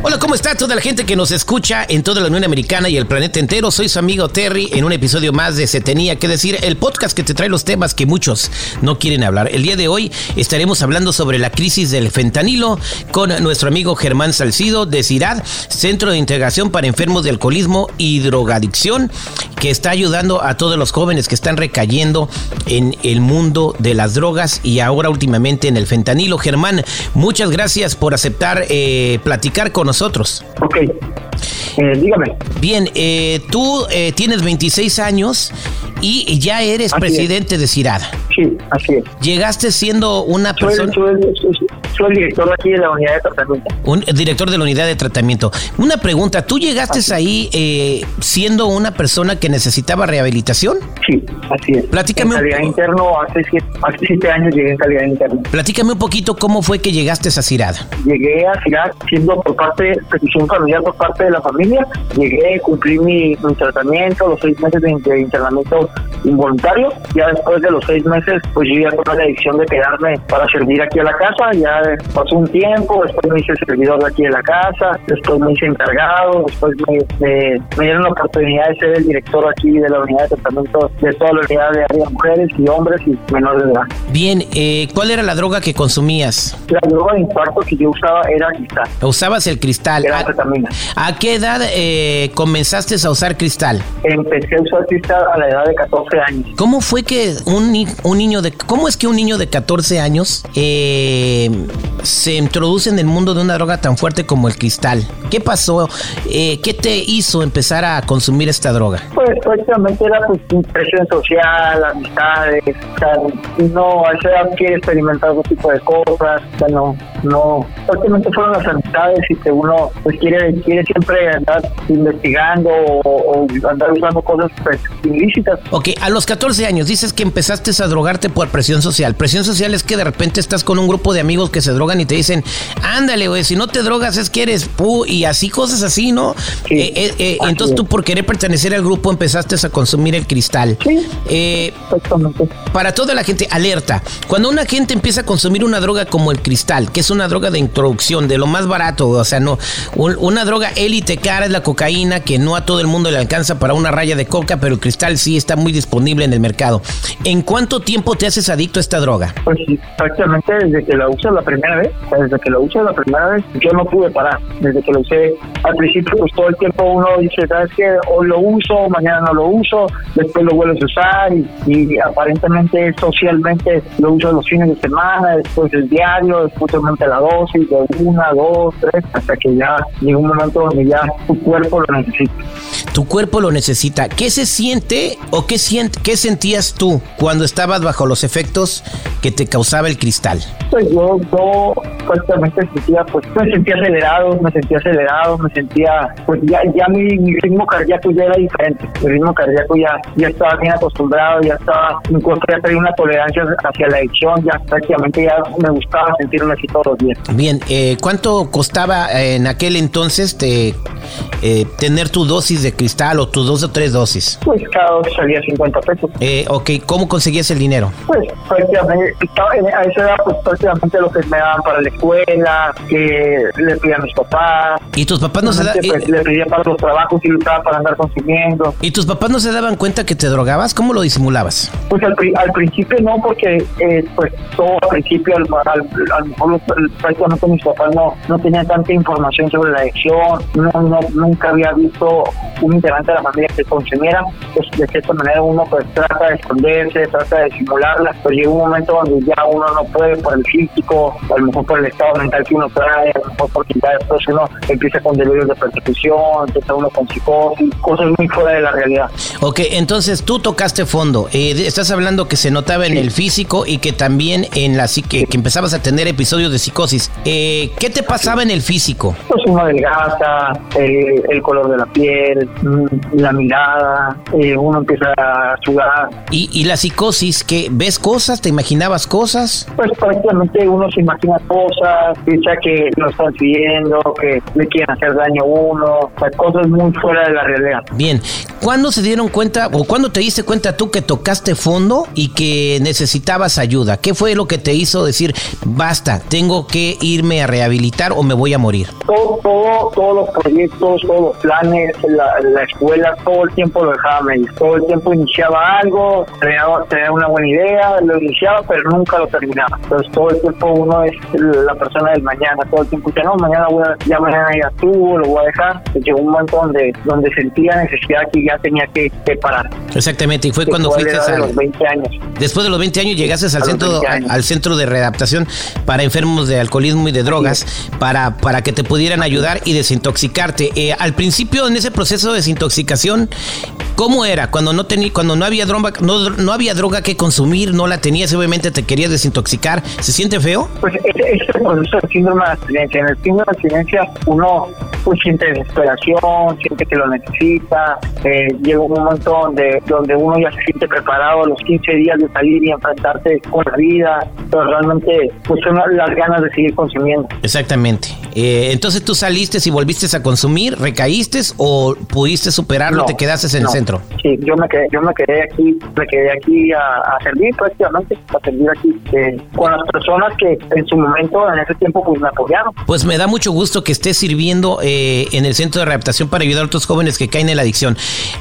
Hola, ¿cómo está toda la gente que nos escucha en toda la Unión Americana y el planeta entero? Soy su amigo Terry en un episodio más de Se Tenía que Decir, el podcast que te trae los temas que muchos no quieren hablar. El día de hoy estaremos hablando sobre la crisis del fentanilo con nuestro amigo Germán Salcido de CIRAD, Centro de Integración para Enfermos de Alcoholismo y Drogadicción, que está ayudando a todos los jóvenes que están recayendo en el mundo de las drogas y ahora últimamente en el fentanilo. Germán, muchas gracias por aceptar eh, platicar con nosotros. Ok. Eh, dígame. Bien, eh, tú eh, tienes 26 años y ya eres Así presidente de CIRAD. Sí, así es. Llegaste siendo una Soy, persona, soy, soy- soy el director aquí de la unidad de tratamiento. un director de la unidad de tratamiento. Una pregunta, ¿tú llegaste ahí eh, siendo una persona que necesitaba rehabilitación? Sí, así es. Platícame En un calidad interno, hace siete, hace siete años llegué en calidad interna. Platícame un poquito cómo fue que llegaste a CIRAD. Llegué a Ciudad siendo por parte, petición familiar por parte de la familia. Llegué, cumplí mi, mi tratamiento, los seis meses de, de internamiento involuntario. Ya después de los seis meses, pues yo ya tomé la decisión de quedarme para servir aquí a la casa. Ya pasó un tiempo, después me hice servidor de aquí de la casa, después me hice encargado, después me, me, me dieron la oportunidad de ser el director aquí de la unidad de tratamiento de toda la unidad de área mujeres y hombres y menores de edad. Bien, eh, ¿cuál era la droga que consumías? La droga de infarto que yo usaba era cristal, Usabas el cristal. era ¿A, anfetamina. a qué edad eh, comenzaste a usar cristal? Empecé a usar cristal a la edad de 14 años. ¿Cómo fue que un, un niño de... ¿Cómo es que un niño de 14 años eh, se introduce en el mundo de una droga tan fuerte como el cristal? ¿Qué pasó? Eh, ¿Qué te hizo empezar a consumir esta droga? Pues prácticamente era pues presión social, amistades, o sea, no, a esa edad quiere experimentar otro tipo de cosas, o sea, no, no, prácticamente fueron las amistades y que uno pues quiere, quiere siempre andar investigando o, o andar usando cosas pues ilícitas. Ok, a los 14 años dices que empezaste a drogarte por presión social. Presión social es que de repente estás con un grupo de amigos que se drogan y te dicen, ándale, güey, si no te drogas es que eres pu y así cosas así, ¿no? Sí, Eh, eh, eh, así entonces es. tú por querer pertenecer al grupo empezaste a consumir el cristal. Sí. Exactamente. para toda la gente, alerta. Cuando una gente empieza a consumir una droga como el cristal, que es una droga de introducción, de lo más barato, o sea, no, un- una droga élite cara es la cocaína, que no a todo el mundo le alcanza para una raya de coca, pero el cristal sí está muy disponible en el mercado. ¿En cuánto tiempo te haces adicto a esta droga? Pues prácticamente desde que la usé la primera vez, desde que la usé la primera vez, yo no pude parar. Desde que lo usé, al principio, pues todo el tiempo uno dice, ¿sabes qué? Hoy lo uso, mañana no lo uso, después lo vuelves a usar y, y aparentemente socialmente lo uso los fines de semana, después el diario, después aumenta la dosis de una, dos, tres, hasta que ya llega un momento donde ya tu cuerpo lo necesita. Tu cuerpo lo necesita. ¿Qué se siente o qué, sient- qué sentías tú cuando estabas bajo los efectos que te causaba el cristal? Pues yo, yo prácticamente sentía, pues me sentía acelerado, me sentía acelerado, me sentía, pues ya, ya mi, mi ritmo cardíaco ya era diferente, mi ritmo cardíaco ya, ya estaba bien acostumbrado, ya estaba, mi cuerpo ya tenía una tolerancia hacia la adicción, ya prácticamente ya me gustaba sentirme así días. Bien, eh, ¿cuánto costaba eh, en aquel entonces te, eh, tener tu dosis de cristal o tus dos o tres dosis? Pues cada dos salía 50 pesos. Eh, ok, ¿cómo conseguías el dinero? Pues prácticamente, a esa edad, pues prácticamente lo que me daban para la escuela, que le pedía a mis papás, ¿Y tus papás no se da- Realmente, pues, y- le pedía para los trabajos y para andar consumiendo. ¿Y tus papás no se daban cuenta que te drogabas? ¿Cómo lo disimulabas? Pues al, pri- al principio no, porque eh, pues todo al principio, al, al- a lo mejor los- prácticamente mis papás no, no tenían tanta información sobre la adicción, no, no, nunca había visto un integrante de la familia que consumiera, pues de cierta manera uno pues trata de esconderse, trata de simularla, pero llega un momento donde ya uno no puede por el físico, a lo mejor por el estado mental que uno trae, a lo mejor porque ya después uno empieza con delirios de persecución, empieza uno con psicosis, cosas muy fuera de la realidad. Ok, entonces tú tocaste fondo, eh, estás hablando que se notaba en el físico y que también en la psique, que empezabas a tener episodios de psicosis. Eh, ¿Qué te pasaba en el físico? Pues uno delgaza, el, el color de la piel, mm, la mirada, eh, uno empieza a sudar. ¿Y, y la psicosis? que ¿Ves cosas? ¿Te imaginabas cosas? Pues prácticamente uno se imagina cosas, piensa que lo están siguiendo, que le quieren hacer daño a uno, o sea, cosas muy fuera de la realidad. Bien, ¿cuándo se dieron cuenta o cuándo te diste cuenta tú que tocaste fondo y que necesitabas ayuda? ¿Qué fue lo que te hizo decir, basta, tengo que irme a rehabilitar o me voy a morir? Todo, todo, todos los proyectos, todos los planes, la, la escuela, todo el tiempo lo dejaba medio. Todo el tiempo iniciaba algo, tenía, una buena idea, lo iniciaba, pero nunca lo terminaba. Entonces todo el tiempo uno es la persona del mañana, todo el tiempo dice, no, mañana voy a, ya mañana ya tú, lo voy a dejar. Llegó un momento donde, donde sentía necesidad que ya tenía que, que parar. Exactamente, y fue cuando de fuiste de al, los 20 años. Después de los 20 años llegaste al A centro, 20 años. al centro de readaptación para enfermos de alcoholismo y de drogas para, para que te pudieran ayudar y desintoxicarte. Eh, al principio, en ese proceso de desintoxicación, ¿cómo era? Cuando no tenía, cuando no había droga, no, no había droga que consumir, no la tenías, obviamente te querías desintoxicar. ¿Se siente feo? Pues ese, ese proceso del síndrome de abstinencia. En el síndrome de abstinencia uno pues siente desesperación, siente que lo necesita, eh, llega un momento donde, donde uno ya se siente preparado a los 15 días de salir y enfrentarse con la vida, pero realmente pues son las ganas de seguir consumiendo. Exactamente. Eh, entonces tú saliste y volviste a consumir, recaíste o pudiste superarlo, No, te quedaste en no. el centro. Sí, yo me quedé, yo me quedé aquí, me quedé aquí a, a servir prácticamente, a servir aquí eh, con las personas que en su momento, en ese tiempo, pues me apoyaron. Pues me da mucho gusto que estés sirviendo eh, en el centro de readaptación para ayudar a otros jóvenes que caen en la adicción.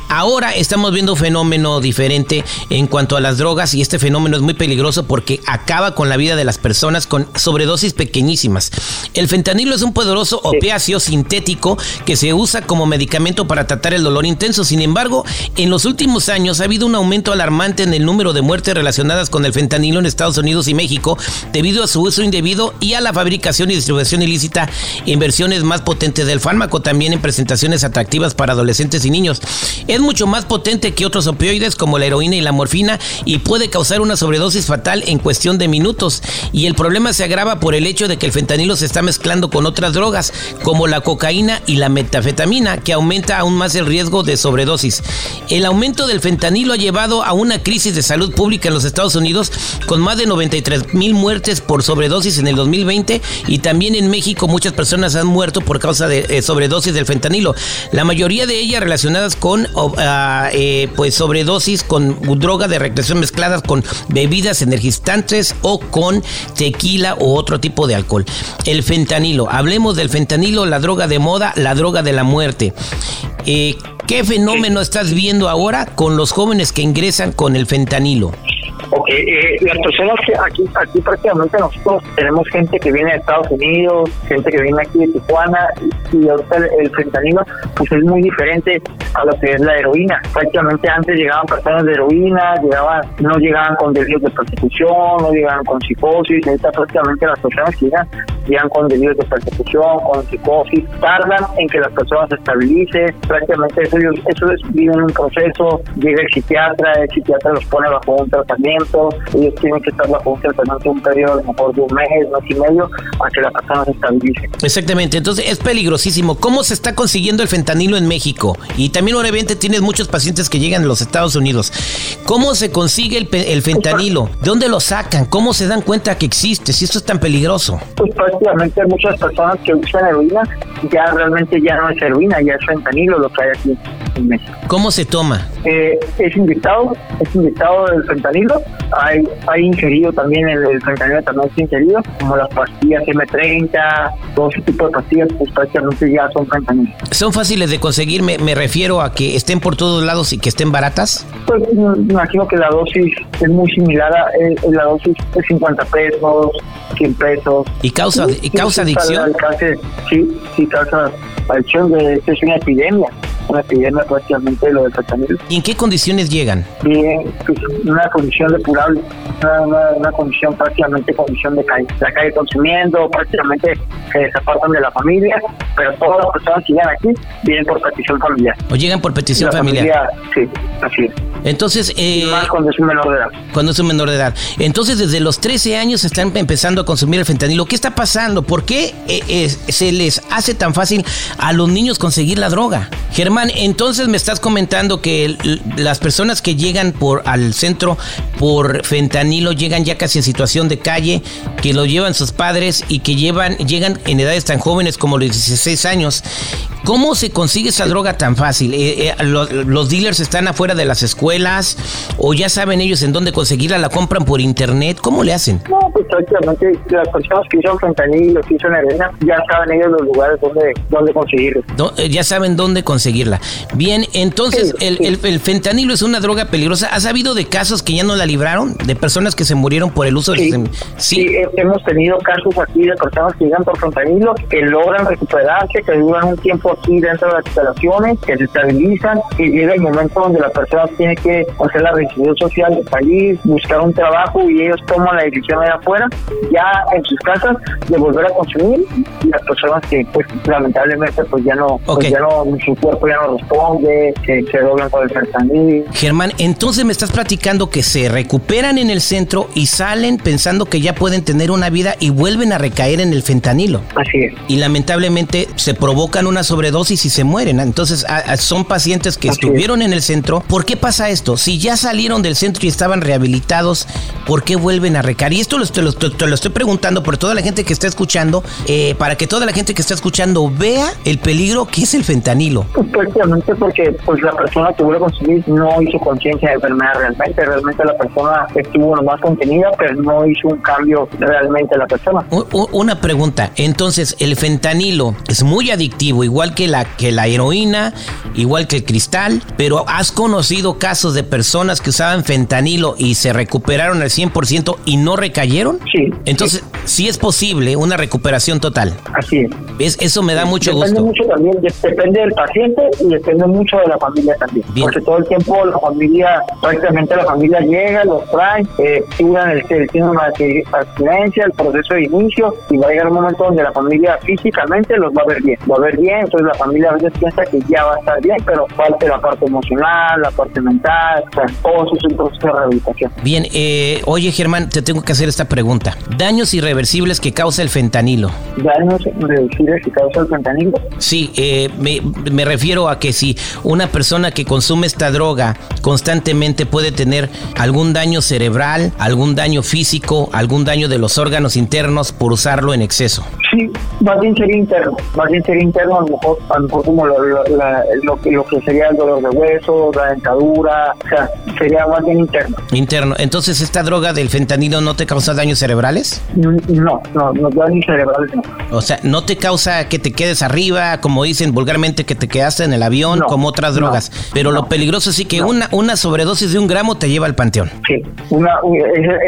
Ahora estamos viendo un fenómeno diferente en cuanto a las drogas y este fenómeno es muy peligroso porque acaba con la vida de las personas con sobredosis pequeñísimas. El fentanilo es un poderoso opiáceo sintético que se usa como medicamento para tratar el dolor intenso. Sin embargo, en los últimos años ha habido un aumento alarmante en el número de muertes relacionadas con el fentanilo en Estados Unidos y México debido a su uso indebido y a la fabricación y distribución ilícita en versiones más potentes del fármaco, también en presentaciones atractivas para adolescentes y niños. Es mucho más potente que otros opioides como la heroína y la morfina y puede causar una sobredosis fatal en cuestión de minutos. Y el problema se agrava por el hecho de que el fentanilo se está mezclando con otras drogas como la cocaína y la metafetamina, que aumenta aún más el riesgo de sobredosis. El aumento del fentanilo ha llevado a una crisis de salud pública en los Estados Unidos con más de 93 mil muertes por sobredosis en el 2020 y también en México muchas personas han muerto por causa de eh, sobredosis del fentanilo. La mayoría de ellas relacionadas con ah, eh, pues sobredosis con droga de recreación mezcladas con bebidas energizantes o con tequila o otro tipo de alcohol. El fentanilo, hablemos del fentanilo, la droga de moda, la droga de la muerte. Eh, ¿Qué fenómeno estás viendo ahora con los jóvenes que ingresan con el fentanilo? Ok, eh, las personas que aquí, aquí prácticamente nosotros tenemos gente que viene de Estados Unidos, gente que viene aquí de Tijuana, y, ahorita el, el fentanilo pues es muy diferente a lo que es la heroína. Prácticamente antes llegaban personas de heroína, llegaban, no llegaban con delirios de persecución, no llegaban con psicosis, ahorita prácticamente las personas que llegan, llegan con delirios de persecución, con psicosis, tardan en que las personas se estabilicen, prácticamente eso, eso es, viven un proceso, llega el psiquiatra, el psiquiatra los pone bajo un tratamiento, ellos tienen que estar bajo un tratamiento un periodo a lo mejor de un mes, mes y medio, a que la persona se estabilice. Exactamente, entonces es peligrosísimo. ¿Cómo se está consiguiendo el fentanilo en México? Y también obviamente tienes muchos pacientes que llegan de los Estados Unidos. ¿Cómo se consigue el, el fentanilo? ¿De dónde lo sacan? ¿Cómo se dan cuenta que existe? Si esto es tan peligroso. Pues prácticamente muchas personas que usan heroína, ya realmente ya no es heroína, ya es fentanilo lo que hay aquí ¿Cómo se toma? Eh, es inyectado, es inyectado el fentanilo, hay, hay ingerido también el, el fentanilo también es ingerido, como las pastillas M30, todo ese tipo de pastillas, pues prácticamente ya son fentanilo. ¿Son fáciles de conseguir? Me, me refiero a que estén por todos lados y que estén baratas. Pues me imagino que la dosis es muy similar a eh, la dosis de 50 pesos, 100 pesos. ¿Y causa, Sí, y causa sí, adicción? alcance- sí, sí causa adicción, de, es una epidemia. Una epidemia prácticamente lo del fentanilo. ¿Y en qué condiciones llegan? Bien, pues, una condición depurable, una, una, una condición prácticamente condición de calle. La calle consumiendo, prácticamente se desapartan de la familia, pero todas las personas que llegan aquí vienen por petición familiar. ¿O llegan por petición La familiar? familia, sí, así es. Entonces, eh, más cuando es un menor de edad. cuando es un menor de edad. Entonces, desde los 13 años están empezando a consumir el fentanilo. ¿Qué está pasando? ¿Por qué eh, eh, se les hace tan fácil a los niños conseguir la droga? Germán, entonces me estás comentando que las personas que llegan por al centro por fentanilo llegan ya casi en situación de calle, que lo llevan sus padres y que llevan llegan en edades tan jóvenes como los 16 años. ¿Cómo se consigue esa droga tan fácil? Eh, eh, lo- los dealers están afuera de las escuelas o ya saben ellos en dónde conseguirla, la compran por internet. ¿Cómo le hacen? Prácticamente las personas que usan fentanilo, que usan heroína, ya saben ellos los lugares donde, donde conseguirlo. Do- eh, ya saben dónde conseguirla. Bien, entonces Sí, el, sí. el- el fentanilo es una droga peligrosa. ¿Has sabido de casos que ya no la libraron? ¿De personas que se murieron por el uso Sí, de... sí, he- hemos tenido casos aquí de personas que llegan por fentanilo, que logran recuperarse, que duran un tiempo aquí dentro de las instalaciones, que se estabilizan y llega el momento donde la persona tiene que hacer la reinserción social de salir, buscar un trabajo y ellos toman la decisión de afuera, ya en sus casas, de volver a consumir y las personas que pues lamentablemente pues ya no, pues, ya no, su cuerpo ya no responde, se, se doblan con el fentanilo. Germán, entonces me estás platicando que se recuperan en el centro y salen pensando que ya pueden tener una vida y vuelven a recaer en el fentanilo. Así es. Y lamentablemente se provocan una sobredosis y se mueren. Entonces a- a- son pacientes que Así es. estuvieron en el centro. ¿Por qué pasa esto? Si ya salieron del centro y estaban rehabilitados, ¿por qué vuelven a recaer? Y esto lo, te lo, te lo estoy preguntando por toda la gente que está escuchando, eh, para que toda la gente que está escuchando vea el peligro que es el fentanilo. Prácticamente porque pues la persona que vuelve a consumir no hizo conciencia de enfermedad realmente, realmente la persona estuvo nomás contenida, pero no hizo un cambio realmente la persona. Una pregunta, entonces el fentanilo es muy adictivo, igual que la, que la heroína, igual que el cristal, pero ¿has conocido casos de personas que usaban fentanilo y se recuperaron al 100% y no recayeron? Sí. Entonces, sí es posible una recuperación total. Así es. Es- eso me da mucho depende gusto. mucho también, de- depende del paciente y depende mucho de la familia también. Bien. Porque todo el tiempo la familia, prácticamente la familia llega, los trae, eh, curan el, el síndrome de abstinencia, el proceso de inicio y va a llegar un momento donde la familia físicamente los va a ver bien. Va a ver bien, entonces la familia a veces piensa que ya va a estar bien, pero falta la parte emocional, la parte mental, o sea, todo eso es un proceso de rehabilitación. Bien, eh, oye Germán, te tengo que hacer esta pregunta. Daños irreversibles que causa el fentanilo. Daños reducibles que causa el fentanilo. Sí, eh, me, me refiero a que si una persona que consume esta droga constantemente puede tener algún daño cerebral, algún daño físico, algún daño de los órganos internos por usarlo en exceso. Sí, más bien sería interno, más bien sería interno, a lo mejor, a lo mejor como lo, lo, la- lo que, lo que sería el dolor de hueso, la dentadura, o sea, sería más bien interno. Interno. Entonces, ¿esta droga del fentanilo no te causa daños cerebrales? No, no, no daños cerebrales no. O sea, ¿no te causa que te quedes arriba, como dicen vulgarmente, que te quedaste en el avión, No, como otras no, drogas? Pero lo peligroso sí que una, una sobredosis de un gramo te lleva al panteón. Sí, una,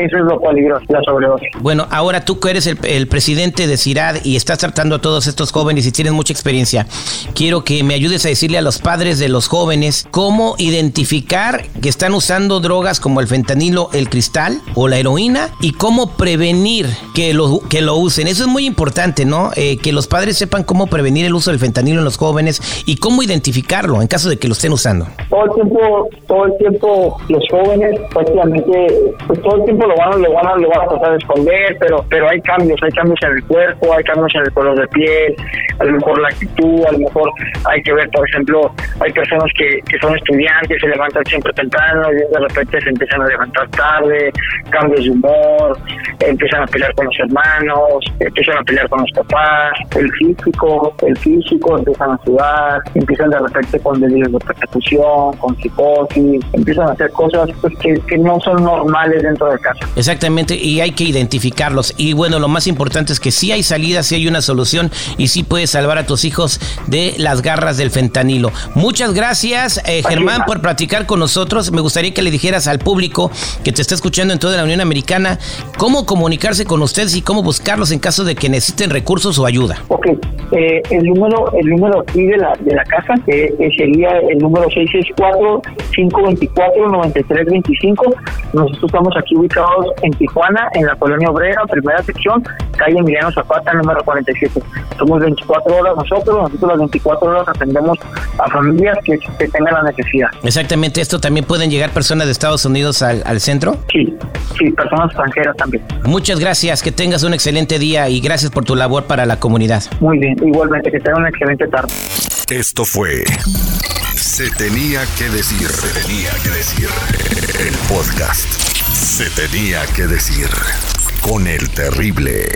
eso es lo peligroso, la sobredosis. Bueno, ahora tú que eres el, el presidente de CIRAD y estás tratando a todos estos jóvenes y tienes mucha experiencia, quiero que me ayudes a decirle a los padres de los jóvenes cómo identificar que están usando drogas como el fentanilo, el cristal o la heroína y cómo prevenir que lo, que lo usen. Eso es muy importante, ¿no? Eh, que los padres sepan cómo prevenir el uso del fentanilo en los jóvenes y cómo identificarlo en caso de que lo estén usando. Todo el tiempo, todo el tiempo los jóvenes prácticamente, pues todo el tiempo lo van, lo van, a, lo van a tratar de esconder, pero, pero hay cambios, hay cambios en el cuerpo, hay cambios en el color de piel, a lo mejor la actitud, a lo mejor hay que ver, por ejemplo, hay personas que, que son estudiantes, se levantan siempre temprano y de repente se empiezan a levantar tarde, cambios de humor, empiezan a pelear con los hermanos, empiezan a pelear con los papás, el físico, el físico, empiezan a sudar, empiezan de repente con delirios de persecución, con psicosis, empiezan a hacer cosas pues, que, que no son normales dentro de casa. Exactamente, y hay que identificarlos. Y bueno, lo más importante es que sí hay salida, sí hay una solución y sí puedes salvar a tus hijos de las garras del fentanilo. Muchas gracias, eh, Germán, por platicar con nosotros. Me gustaría que le dijeras al público que te está escuchando en toda la Unión Americana cómo cómo comunicarse con ustedes y cómo buscarlos en caso de que necesiten recursos o ayuda. Ok, eh, el número el número aquí de la, de la casa eh, sería el número 664-524-9325. Nosotros estamos aquí ubicados en Tijuana, en la Colonia Obrera, primera sección, calle Emiliano Zapata, número 47. Somos 24 horas nosotros, nosotros las 24 horas atendemos a familias que, que tengan la necesidad. Exactamente, ¿esto también pueden llegar personas de Estados Unidos al, al centro? Sí, sí, personas extranjeras también. Muchas gracias, que tengas un excelente día y gracias por tu labor para la comunidad. Muy bien, igualmente, que tengan una excelente tarde. Esto fue Se tenía que decir, se tenía que decir el podcast. Se tenía que decir con el terrible.